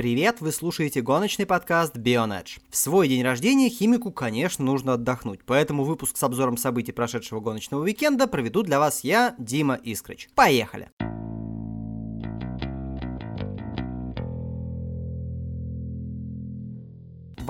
Привет, вы слушаете гоночный подкаст Bionedge. В свой день рождения химику, конечно, нужно отдохнуть, поэтому выпуск с обзором событий прошедшего гоночного уикенда проведу для вас я, Дима Искрыч. Поехали!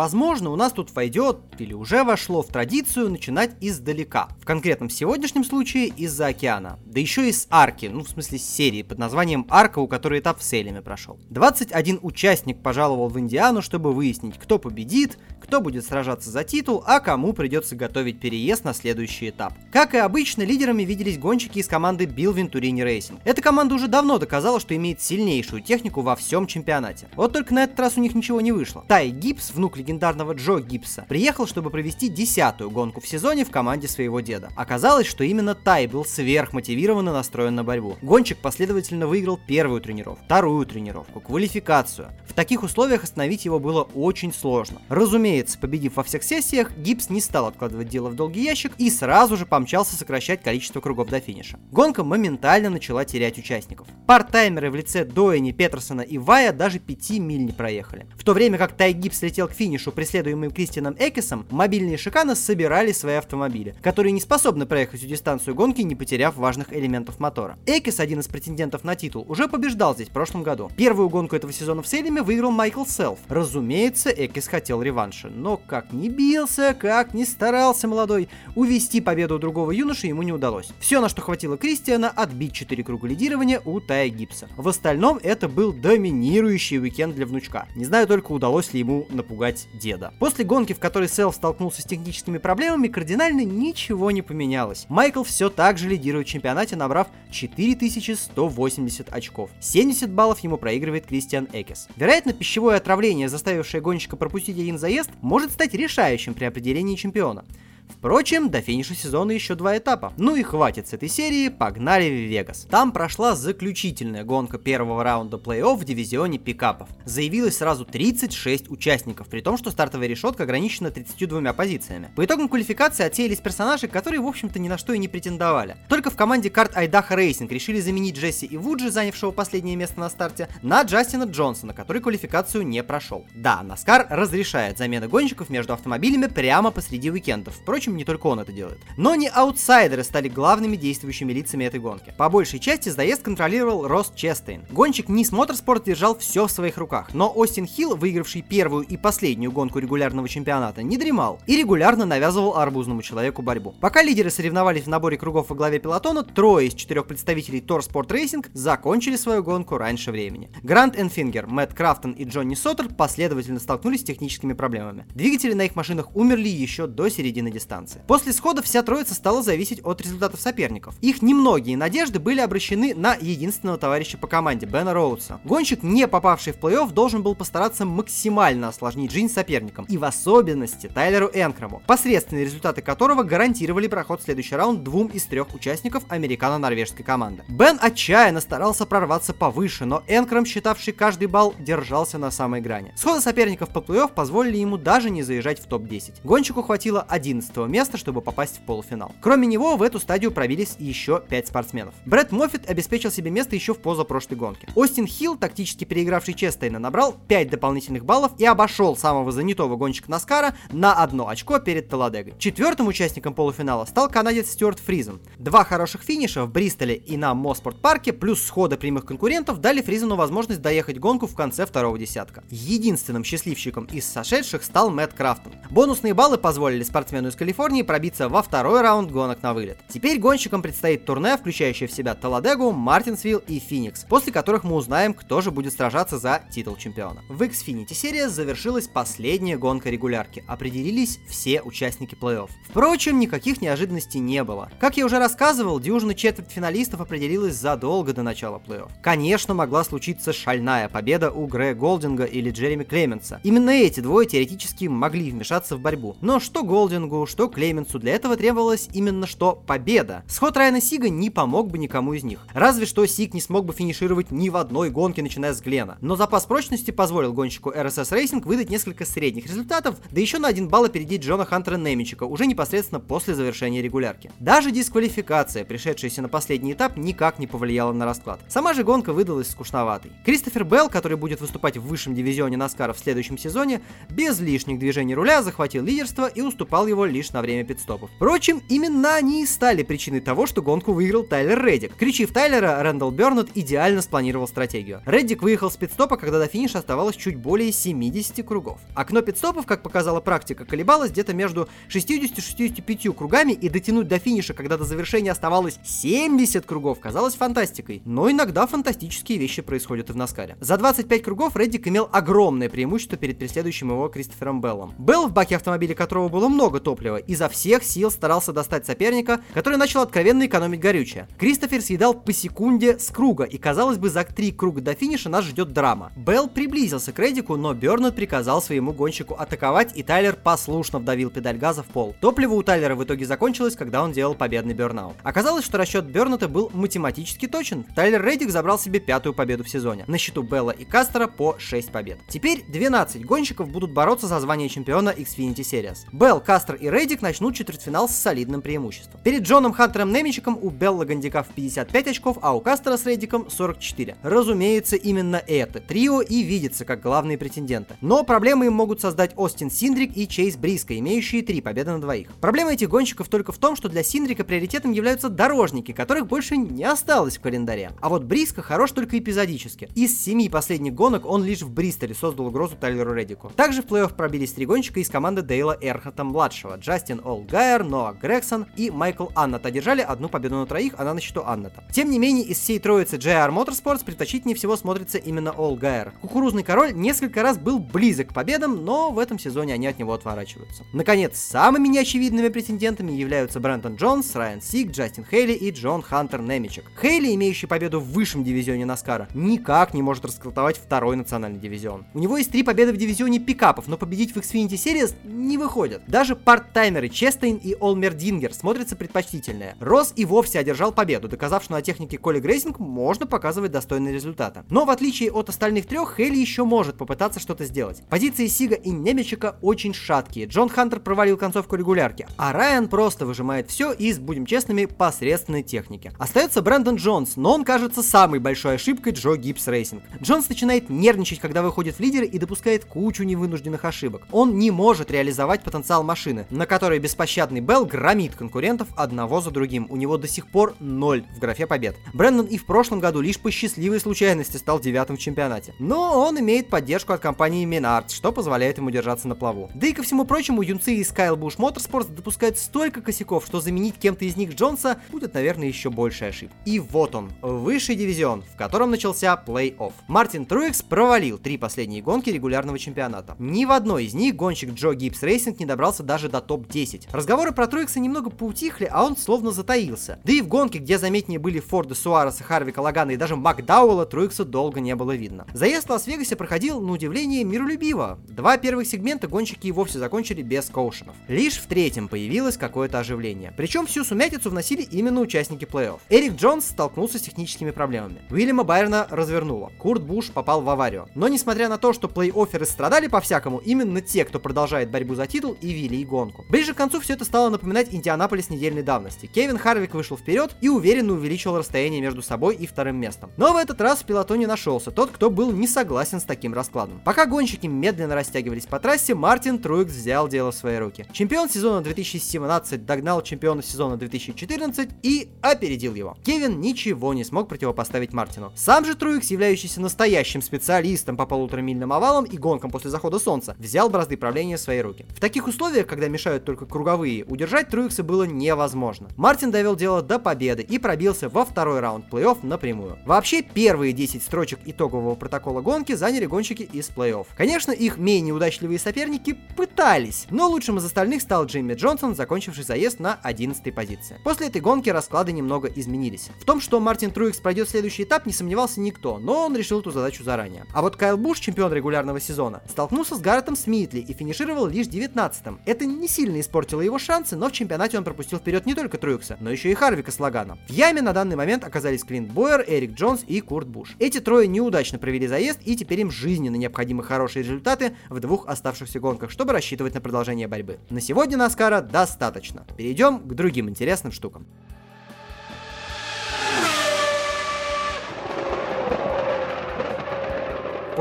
Возможно, у нас тут войдет или уже вошло в традицию начинать издалека. В конкретном сегодняшнем случае из-за океана. Да еще и с арки, ну в смысле с серии под названием «Арка», у которой этап в Селеме прошел. 21 участник пожаловал в Индиану, чтобы выяснить, кто победит, кто будет сражаться за титул, а кому придется готовить переезд на следующий этап. Как и обычно, лидерами виделись гонщики из команды Bill Venturini Racing. Эта команда уже давно доказала, что имеет сильнейшую технику во всем чемпионате. Вот только на этот раз у них ничего не вышло. Тай Гибс, внук легендарного Джо Гибса, приехал, чтобы провести десятую гонку в сезоне в команде своего деда. Оказалось, что именно Тай был сверхмотивирован и настроен на борьбу. Гонщик последовательно выиграл первую тренировку, вторую тренировку, квалификацию. В таких условиях остановить его было очень сложно. Разумеется, победив во всех сессиях, Гибс не стал откладывать дело в долгий ящик и сразу же помчался сокращать количество кругов до финиша. Гонка моментально начала терять участников. Парт-таймеры в лице Доэни, Петерсона и Вая даже 5 миль не проехали. В то время как Тай Гибс летел к финишу, преследуемым Кристианом Экисом, мобильные шиканы собирали свои автомобили, которые не способны проехать всю дистанцию гонки, не потеряв важных элементов мотора. Экис, один из претендентов на титул, уже побеждал здесь в прошлом году. Первую гонку этого сезона в Селеме выиграл Майкл Селф. Разумеется, Экис хотел реванша, но как не бился, как не старался молодой, увести победу у другого юноши ему не удалось. Все, на что хватило Кристиана, отбить 4 круга лидирования у Тая Гибса. В остальном это был доминирующий уикенд для внучка. Не знаю только, удалось ли ему напугать деда. После гонки, в которой Селф столкнулся с техническими проблемами, кардинально ничего не поменялось. Майкл все так же лидирует в чемпионате, набрав 4180 очков. 70 баллов ему проигрывает Кристиан Экис. Вероятно, пищевое отравление, заставившее гонщика пропустить один заезд, может стать решающим при определении чемпиона. Впрочем, до финиша сезона еще два этапа. Ну и хватит с этой серии, погнали в Вегас. Там прошла заключительная гонка первого раунда плей-офф в дивизионе пикапов. Заявилось сразу 36 участников, при том, что стартовая решетка ограничена 32 позициями. По итогам квалификации отсеялись персонажи, которые, в общем-то, ни на что и не претендовали. Только в команде карт Айдаха Racing решили заменить Джесси Ивуджи, занявшего последнее место на старте, на Джастина Джонсона, который квалификацию не прошел. Да, NASCAR разрешает замены гонщиков между автомобилями прямо посреди уикендов. Впрочем, Впрочем, не только он это делает. Но не аутсайдеры стали главными действующими лицами этой гонки. По большей части заезд контролировал Росс Честейн. Гонщик Niece Motorsports держал все в своих руках, но Остин Хилл, выигравший первую и последнюю гонку регулярного чемпионата, не дремал и регулярно навязывал арбузному человеку борьбу. Пока лидеры соревновались в наборе кругов во главе пелотона, трое из четырех представителей ThorSport Racing закончили свою гонку раньше времени. Грант Энфингер, Мэтт Крафтон и Джонни Соттер последовательно столкнулись с техническими проблемами. Двигатели на их машинах умерли еще до середины дистанции дистанции. После схода вся троица стала зависеть от результатов соперников. Их немногие надежды были обращены на единственного товарища по команде, Бена Роудса. Гонщик, не попавший в плей-офф, должен был постараться максимально осложнить жизнь соперникам, и в особенности Тайлеру Энкраму, посредственные результаты которого гарантировали проход в следующий раунд двум из трех участников американо-норвежской команды. Бен отчаянно старался прорваться повыше, но Энкрам, считавший каждый балл, держался на самой грани. Сходы соперников по плей-офф позволили ему даже не заезжать в топ-10. Гонщику хватило 11 места, чтобы попасть в полуфинал. Кроме него, в эту стадию пробились еще 5 спортсменов. Брэд Моффит обеспечил себе место еще в позапрошлой гонке. Остин Хилл, тактически переигравший Честейна, набрал 5 дополнительных баллов и обошел самого занятого гонщика NASCAR а на одно очко перед Таладегой. Четвертым участником полуфинала стал канадец Стюарт Фризен. Два хороших финиша в Бристоле и на Моспорт парке плюс схода прямых конкурентов дали Фризену возможность доехать гонку в конце второго десятка. Единственным счастливчиком из сошедших стал Мэтт Крафтон. Бонусные баллы позволили спортсмену из Калифорнии пробиться во второй раунд гонок на вылет. Теперь гонщикам предстоит турне, включающее в себя Таладегу, Мартинсвилл и Феникс, после которых мы узнаем, кто же будет сражаться за титул чемпиона. В Xfinity серия завершилась последняя гонка регулярки, определились все участники плей-офф. Впрочем, никаких неожиданностей не было. Как я уже рассказывал, дюжина четверть финалистов определилась задолго до начала плей-офф. Конечно, могла случиться шальная победа у Грея Голдинга или Джереми Клеменса. Именно эти двое теоретически могли вмешаться в борьбу. Но что Голдингу, что Клейменсу для этого требовалось именно что победа. Сход Райана Сига не помог бы никому из них. Разве что Сиг не смог бы финишировать ни в одной гонке, начиная с Глена. Но запас прочности позволил гонщику RSS Racing выдать несколько средних результатов, да еще на один балл опередить Джона Хантера Немичика уже непосредственно после завершения регулярки. Даже дисквалификация, пришедшаяся на последний этап, никак не повлияла на расклад. Сама же гонка выдалась скучноватой. Кристофер Белл, который будет выступать в высшем дивизионе Наскара в следующем сезоне, без лишних движений руля захватил лидерство и уступал его лишь на время пидстопов. Впрочем, именно они и стали причиной того, что гонку выиграл Тайлер Реддик. Кричив Тайлера, Рэндалл Бернет идеально спланировал стратегию. Реддик выехал с пидстопа, когда до финиша оставалось чуть более 70 кругов. Окно пидстопов, как показала практика, колебалось где-то между 60 и 65 кругами, и дотянуть до финиша, когда до завершения оставалось 70 кругов, казалось фантастикой. Но иногда фантастические вещи происходят и в Наскаре. За 25 кругов Реддик имел огромное преимущество перед преследующим его Кристофером Беллом. Белл, в баке автомобиля которого было много топлива, изо всех сил старался достать соперника, который начал откровенно экономить горючее. Кристофер съедал по секунде с круга, и казалось бы, за три круга до финиша нас ждет драма. Белл приблизился к Реддику, но Бернет приказал своему гонщику атаковать, и Тайлер послушно вдавил педаль газа в пол. Топливо у Тайлера в итоге закончилось, когда он делал победный burnout. Оказалось, что расчет Бернета был математически точен. Тайлер Реддик забрал себе пятую победу в сезоне. На счету Белла и Кастера по 6 побед. Теперь 12 гонщиков будут бороться за звание чемпиона Xfinity Series. Белл, Кастер и Реддик начнут четвертьфинал с солидным преимуществом. Перед Джоном Хантером Немичиком у Белла гандикап 55 очков, а у Кастера с Реддиком 44. Разумеется, именно это трио и видится как главные претенденты. Но проблемы им могут создать Остин Синдрик и Чейз Бриско, имеющие три победы на двоих. Проблема этих гонщиков только в том, что для Синдрика приоритетом являются дорожники, которых больше не осталось в календаре. А вот Бриска хорош только эпизодически. Из семи последних гонок он лишь в Бристоле создал угрозу Тайлеру Реддику. Также в плей-офф пробились три гонщика из команды Дейла Эрхата-младшего. Джастин Олгайер, Ноа Грегсон и Майкл Аннет одержали одну победу на троих, она на счету Аннета. Тем не менее, из всей троицы JR Motorsports предпочтительнее всего смотрится именно Олгайер. Кукурузный король несколько раз был близок к победам, но в этом сезоне они от него отворачиваются. Наконец, самыми неочевидными претендентами являются Брентон Джонс, Райан Сик, Джастин Хейли и Джон Хантер Немичек. Хейли, имеющий победу в высшем дивизионе Наскара, никак не может расколотовать второй национальный дивизион. У него есть три победы в дивизионе пикапов, но победить в Xfinity Series не выходит. Даже part-timer ы Честейн и Олмендингер смотрятся предпочтительнее. Росс и вовсе одержал победу, доказав, что на технике Kaulig Racing можно показывать достойные результаты. Но в отличие от остальных трех, Хейли еще может попытаться что-то сделать. Позиции Сига и Немечека очень шаткие. Джон Хантер провалил концовку регулярки, а Райан просто выжимает все из, будем честными, посредственной техники. Остается Брэндон Джонс, но он кажется самой большой ошибкой Joe Gibbs Racing. Джонс начинает нервничать, когда выходит в лидеры и допускает кучу невынужденных ошибок. Он не может реализовать потенциал машины, на которой беспощадный Белл громит конкурентов одного за другим. У него до сих пор ноль в графе побед. Брэндон и в прошлом году лишь по счастливой случайности стал девятым в чемпионате. Но он имеет поддержку от компании Menards, что позволяет ему держаться на плаву. Да и ко всему прочему, юнцы из Kyle Busch Motorsports допускают столько косяков, что заменить кем-то из них Джонса будет, наверное, еще больше ошибок. И вот он, высший дивизион, в котором начался плей-офф. Мартин Труэкс провалил три последние гонки регулярного чемпионата. Ни в одной из них гонщик Joe Gibbs Racing не добрался даже до топ-10. Разговоры про Труекса немного поутихли, а он словно затаился. Да и в гонке, где заметнее были Форды Суареса, Харвика, Логано и даже Макдауэлла, Труекса долго не было видно. Заезд в Лас-Вегасе проходил, на удивление, миролюбиво. Два первых сегмента гонщики и вовсе закончили без caution ов. Лишь в третьем появилось какое-то оживление. Причем всю сумятицу вносили именно участники плей-офф. Эрик Джонс столкнулся с техническими проблемами. Уильяма Байрона развернуло. Курт Буш попал в аварию. Но несмотря на то, что плей-офферы страдали по-всякому, именно те, кто продолжает борьбу за титул и вели гонку. Ближе к концу все это стало напоминать Индианаполис недельной давности. Кевин Харвик вышел вперед и уверенно увеличил расстояние между собой и вторым местом. Но в этот раз в пилотоне нашелся тот, кто был не согласен с таким раскладом. Пока гонщики медленно растягивались по трассе, Мартин Труикс взял дело в свои руки. Чемпион сезона 2017 догнал чемпиона сезона 2014 и опередил его. Кевин ничего не смог противопоставить Мартину. Сам же Труикс, являющийся настоящим специалистом по полуторамильным овалам и гонкам после захода солнца, взял бразды правления в свои руки. В таких условиях, когда мешают только круговые, удержать Труикса было невозможно. Мартин довел дело до победы и пробился во второй раунд плей-офф напрямую. Вообще, первые 10 строчек итогового протокола гонки заняли гонщики из плей-офф. Конечно, их менее удачливые соперники пытались, но лучшим из остальных стал Джимми Джонсон, закончивший заезд на 11 позиции. После этой гонки расклады немного изменились. В том, что Мартин Труикс пройдет следующий этап, не сомневался никто, но он решил эту задачу заранее. А вот Кайл Буш, чемпион регулярного сезона, столкнулся с Гарретом Смитли и финишировал лишь 19-м. Это не сильно сильно испортила его шансы, но в чемпионате он пропустил вперед не только Труикса, но еще и Харвика с Лагана. В яме на данный момент оказались Клинт Бойер, Эрик Джонс и Курт Буш. Эти трое неудачно провели заезд, и теперь им жизненно необходимы хорошие результаты в двух оставшихся гонках, чтобы рассчитывать на продолжение борьбы. На сегодня Наскара достаточно. Перейдем к другим интересным штукам.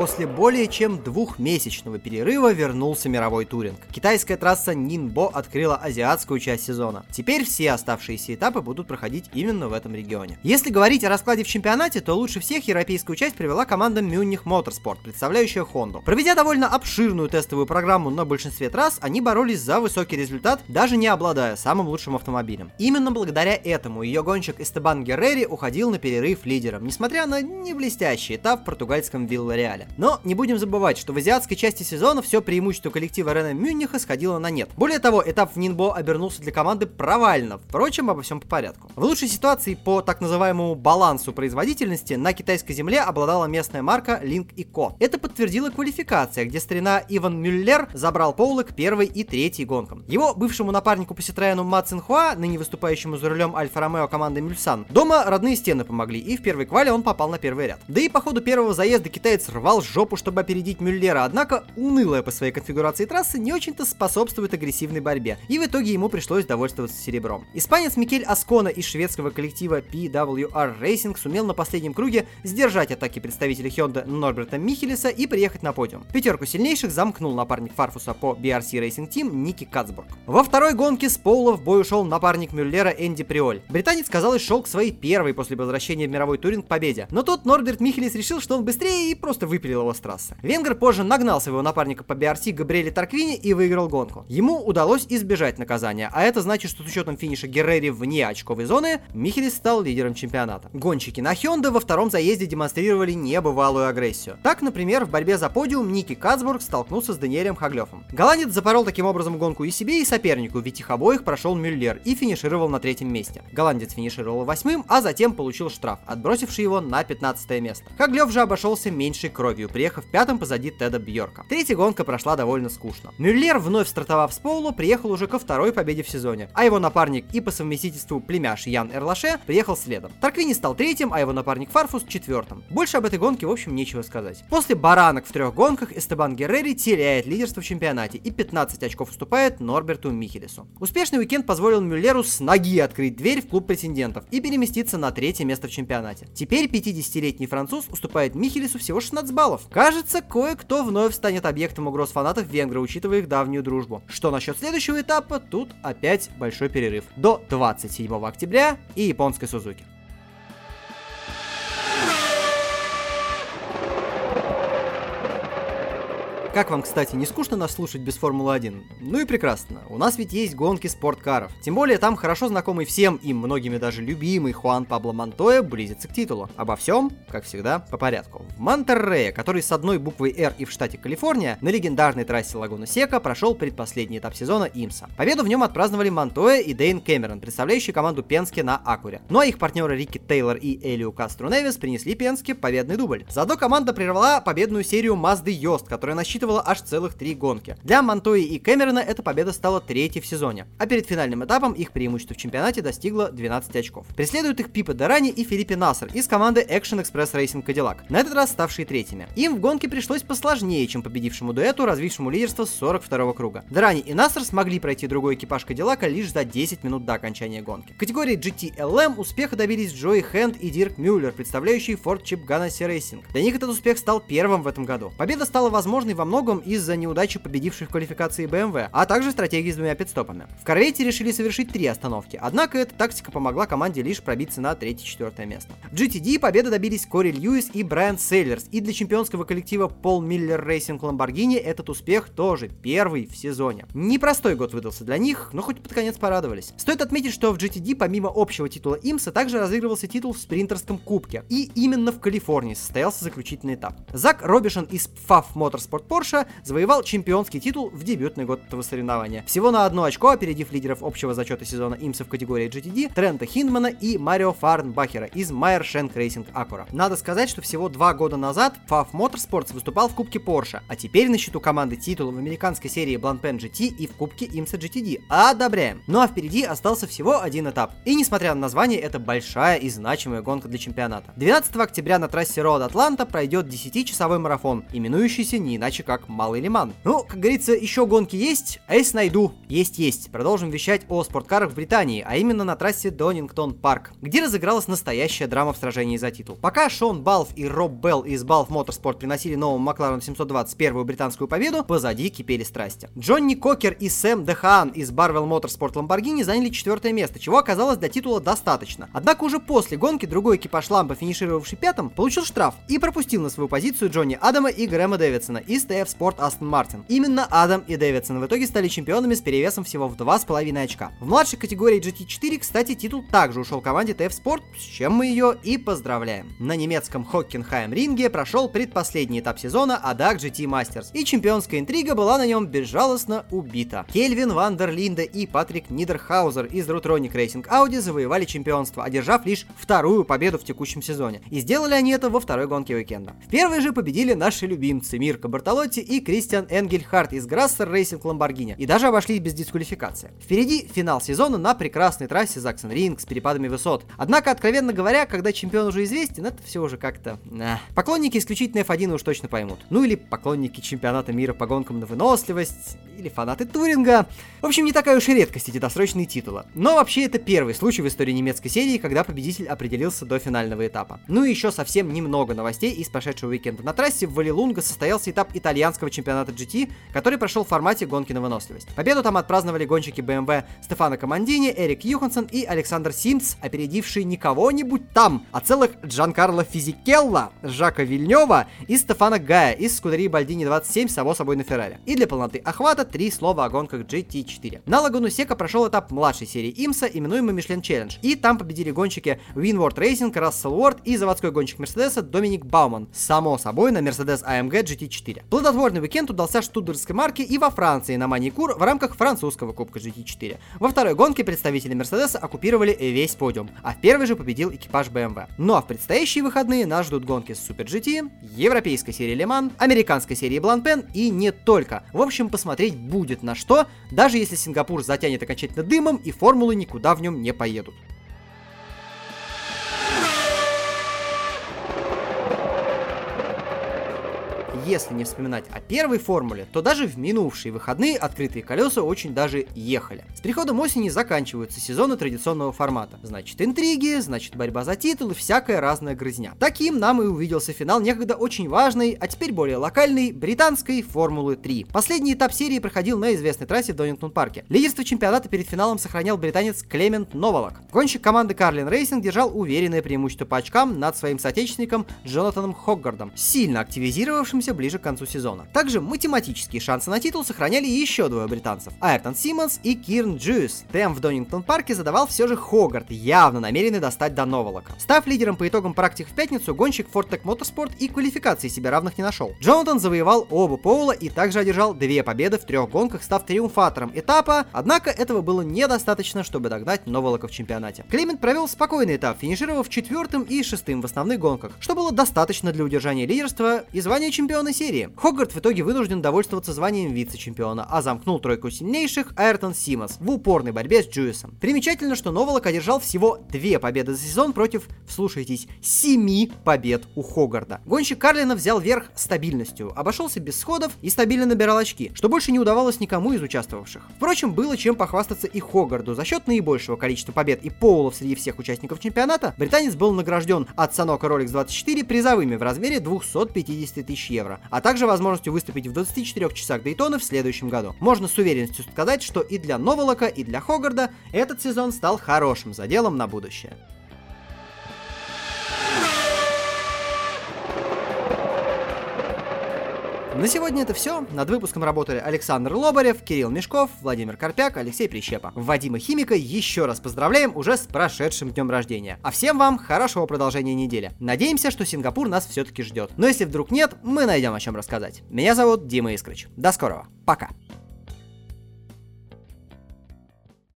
После более чем двухмесячного перерыва вернулся мировой туринг. Китайская трасса Нинбо открыла азиатскую часть сезона. Теперь все оставшиеся этапы будут проходить именно в этом регионе. Если говорить о раскладе в чемпионате, то лучше всех европейскую часть привела команда Munich Motorsport, представляющая Honda. Проведя довольно обширную тестовую программу на большинстве трасс, они боролись за высокий результат, даже не обладая самым лучшим автомобилем. Именно благодаря этому ее гонщик Эстебан Геррери уходил на перерыв лидером, несмотря на не блестящий этап в португальском Виллареале. Но не будем забывать, что в азиатской части сезона все преимущество коллектива Рена Мюнниха сходило на нет. Более того, этап в Нинбо обернулся для команды провально. Впрочем, обо всем по порядку. В лучшей ситуации по так называемому балансу производительности на китайской земле обладала местная марка Link Co. Это подтвердила квалификация, где старина Иван Мюллер забрал Поула к первой и третьей гонкам. Его бывшему напарнику по Ситроену Ма Цинхуа, ныне выступающему за рулем Альфа Ромео команды Мюльсан, дома родные стены помогли, и в первой квале он попал на первый ряд. Да и по ходу первого заезда китаец рвал рвал жопу, чтобы опередить Мюллера, однако унылая по своей конфигурации трассы не очень-то способствует агрессивной борьбе, и в итоге ему пришлось довольствоваться серебром. Испанец Микель Аскона из шведского коллектива PWR Racing сумел на последнем круге сдержать атаки представителя Hyundai Норберта Михелеса и приехать на подиум. Пятерку сильнейших замкнул напарник Фарфуса по BRC Racing Team Ники Кацбург. Во второй гонке с Поула в бой ушел напарник Мюллера Энди Приоль. Британец, казалось, шел к своей первой после возвращения в мировой туринг победе. Но тут Норберт Михелес решил, что он быстрее и просто выпилил выпилил его с трассы. Венгер позже нагнал своего напарника по BRC Габриэле Тарквини и выиграл гонку. Ему удалось избежать наказания, а это значит, что с учетом финиша Геррери вне очковой зоны, Михелис стал лидером чемпионата. Гонщики на Hyundai во втором заезде демонстрировали небывалую агрессию. Так, например, в борьбе за подиум Ники Кацбург столкнулся с Даниэлем Хаглёфом. Голландец запорол таким образом гонку и себе, и сопернику, ведь их обоих прошел Мюллер и финишировал на третьем месте. Голландец финишировал восьмым, а затем получил штраф, отбросивший его на 15 место. Хаглёв же обошелся меньшей кровью кровью, приехав пятым позади Теда Бьорка. Третья гонка прошла довольно скучно. Мюллер, вновь стартовав с Поулу, приехал уже ко второй победе в сезоне, а его напарник и по совместительству племяш Ян Эрлаше приехал следом. Тарквини стал третьим, а его напарник Фарфус четвертым. Больше об этой гонке, в общем, нечего сказать. После баранок в трех гонках Эстебан Геррери теряет лидерство в чемпионате и 15 очков уступает Норберту Михелесу. Успешный уикенд позволил Мюллеру с ноги открыть дверь в клуб претендентов и переместиться на третье место в чемпионате. Теперь 50-летний француз уступает Михелесу всего 16 баллов, баллов. Кажется, кое-кто вновь станет объектом угроз фанатов Венгра, учитывая их давнюю дружбу. Что насчет следующего этапа, тут опять большой перерыв. До 27 октября и японской Сузуки. Как вам, кстати, не скучно нас слушать без Формулы-1? Ну и прекрасно. У нас ведь есть гонки спорткаров. Тем более там хорошо знакомый всем и многими даже любимый Хуан Пабло Монтоя близится к титулу. Обо всем, как всегда, по порядку. В Монтеррее, который с одной буквой R и в штате Калифорния, на легендарной трассе Лагуна Сека прошел предпоследний этап сезона Имса. Победу в нем отпраздновали Монтоя и Дейн Кэмерон, представляющие команду Пенske на Акуре. Ну а их партнеры Рики Тейлор и Элиу Кастру Невис принесли Пенске победный дубль. Заодно команда прервала победную серию Мазды Йост, которая насчитывала насчитывала аж целых три гонки. Для Монтои и Кэмерона эта победа стала третьей в сезоне, а перед финальным этапом их преимущество в чемпионате достигло 12 очков. Преследуют их Пипа Дерани и Филиппе Нассер из команды Action Express Racing Cadillac, на этот раз ставшие третьими. Им в гонке пришлось посложнее, чем победившему дуэту, развившему лидерство с 42 круга. Дерани и Нассер смогли пройти другой экипаж Кадиллака лишь за 10 минут до окончания гонки. В категории GTLM успеха добились Джои Хэнд и Дирк Мюллер, представляющие Ford Chip Ganassi Racing. Для них этот успех стал первым в этом году. Победа стала возможной во многом из-за неудачи победивших в квалификации BMW, а также стратегии с двумя пит-стопами. В Корвете решили совершить три остановки, однако эта тактика помогла команде лишь пробиться на 3-4 место. В GTD победы добились Кори Льюис и Брайан Сейлерс, и для чемпионского коллектива Paul Miller Racing Lamborghini этот успех тоже первый в сезоне. Непростой год выдался для них, но хоть под конец порадовались. Стоит отметить, что в GTD помимо общего титула IMSA также разыгрывался титул в спринтерском кубке, и именно в Калифорнии состоялся заключительный этап. Зак Робишон из FAF Motorsport Porsche завоевал чемпионский титул в дебютный год этого соревнования. Всего на одно очко опередив лидеров общего зачета сезона IMSA в категории GTD Трента Хиндмана и Марио Фарнбахера из Meyer Shank Racing Acura. Надо сказать, что всего два года назад Faf Motorsports выступал в Кубке Porsche, а теперь на счету команды титул в американской серии Blancpain GT и в Кубке IMSA GTD. Одобряем! Ну а впереди остался всего один этап. И несмотря на название, это большая и значимая гонка для чемпионата. 12 октября на трассе Road Atlanta пройдет 10-часовой марафон, именующийся не иначе как Малый Ле-Ман. Ну, как говорится, еще гонки есть, а если найду, есть-есть. Продолжим вещать о спорткарах в Британии, а именно на трассе Донингтон Парк, где разыгралась настоящая драма в сражении за титул. Пока Шон Балф и Роб Белл из Balfe Motorsport приносили новому Макларену 720 первую британскую победу, позади кипели страсти. Джонни Кокер и Сэм Дехаан из Barwell Motorsport Lamborghini заняли четвертое место, чего оказалось для титула достаточно. Однако уже после гонки другой экипаж Лампа, финишировавший пятым, получил штраф и пропустил на свою позицию Джонни Адама и Грэма Дэвидсона из TF Sport Aston Martin. Именно Адам и Дэвидсон в итоге стали чемпионами с перевесом всего в 2,5 очка. В младшей категории GT4, кстати, титул также ушел команде TF Sport, с чем мы ее и поздравляем. На немецком Хоккенхайм ринге прошел предпоследний этап сезона ADAC GT Masters, и чемпионская интрига была на нем безжалостно убита. Кельвин Ван дер Линде и Патрик Нидерхаузер из Рутрonic Racing Audi завоевали чемпионство, одержав лишь вторую победу в текущем сезоне. И сделали они это во второй гонке уикенда. В первой же победили наши любимцы Мирко Бартолотти и Кристиан Энгельхарт из Грассер Racing Lamborghini. И даже обошлись без дисквалификации. Впереди финал сезона на прекрасной трассе Заксон Ринг с перепадами высот. Однако, откровенно говоря, когда чемпион уже известен, это все уже как-то... Nah. Поклонники исключительно F1 уж точно поймут. Ну или поклонники чемпионата мира по гонкам на выносливость, или фанаты Туринга. В общем, не такая уж и редкость эти досрочные титулы. Но вообще это первый случай в истории немецкой серии, когда победитель определился до финального этапа. Ну и еще совсем немного новостей из прошедшего уикенда. На трассе в Валилунга состоялся этап итальянского чемпионата GT, который прошел в формате гонки на выносливость. Победу там отпраздновали гонщики BMW Стефано Командини, Эрик Юхансон и Александр Симц, опередившие не кого-нибудь там, а целых Джанкарло Физикелла, Жака Вильнева и Стефана Гая из скудерии Бальдини 27, само собой на Феррари. И для полноты охвата три слова о гонках GT4. На Лагуну Сека прошел этап младшей серии Имса, именуемый Мишлен Челлендж, и там победили гонщики Winward Racing, Рассел Уорд и заводской гонщик Мерседеса Доминик Бауман, само собой на Mercedes AMG GT4. Плодотворный уикенд удался штутгарской марке и во Франции на Маникур в рамках французского кубка GT4. Во второй гонке представители Мерседеса оккупировали весь подиум, а в первой же победил экипаж BMW. Ну а в предстоящие выходные нас ждут гонки с Super GT, европейской серии Mans, американской серии Blancpain и не только. В общем, посмотреть будет на что, даже если Сингапур затянет окончательно дымом и формулы никуда в нем не поедут. Если не вспоминать о первой формуле, то даже в минувшие выходные открытые колеса очень даже ехали. С приходом осени заканчиваются сезоны традиционного формата. Значит интриги, значит борьба за титул и всякая разная грызня. Таким нам и увиделся финал некогда очень важной, а теперь более локальной, британской Формулы 3. Последний этап серии проходил на известной трассе в Донингтон парке. Лидерство чемпионата перед финалом сохранял британец Клемент Новалак. Гонщик команды Carlin Racing держал уверенное преимущество по очкам над своим соотечественником Джонатаном Хоггардом, сильно активизировавшимся ближе к концу сезона. Также математические шансы на титул сохраняли еще двое британцев – Айртон Симмонс и Кирн Джуисс. Темп в Донингтон-парке задавал все же Хогарт, явно намеренный достать до Новалака. Став лидером по итогам практик в пятницу, гонщик Fortec Motorsport и квалификации себе равных не нашел. Джонатан завоевал оба поула и также одержал две победы в трех гонках, став триумфатором этапа, однако этого было недостаточно, чтобы догнать Новалака в чемпионате. Клемент провел спокойный этап, финишировав четвертым и шестым в основных гонках, что было достаточно для удержания лидерства и звания чемпиона главной серии. Хогарт в итоге вынужден довольствоваться званием вице-чемпиона, а замкнул тройку сильнейших Айртон Симмонс в упорной борьбе с Джуисом. Примечательно, что Новолок одержал всего две победы за сезон против, вслушайтесь, семи побед у Хогарда. Гонщик Карлина взял верх стабильностью, обошелся без сходов и стабильно набирал очки, что больше не удавалось никому из участвовавших. Впрочем, было чем похвастаться и Хогарду. За счет наибольшего количества побед и поулов среди всех участников чемпионата, британец был награжден от Sanoka Rolex 24 призовыми в размере 250 тысяч евро а также возможностью выступить в 24 часах Дейтона в следующем году. Можно с уверенностью сказать, что и для Новолока, и для Хогарда этот сезон стал хорошим заделом на будущее. На сегодня это все. Над выпуском работали Александр Лобарев, Кирилл Мешков, Владимир Карпяк, Алексей Прищепа. Вадима Химика еще раз поздравляем уже с прошедшим днем рождения. А всем вам хорошего продолжения недели. Надеемся, что Сингапур нас все-таки ждет. Но если вдруг нет, мы найдем о чем рассказать. Меня зовут Дима Искрыч. До скорого. Пока.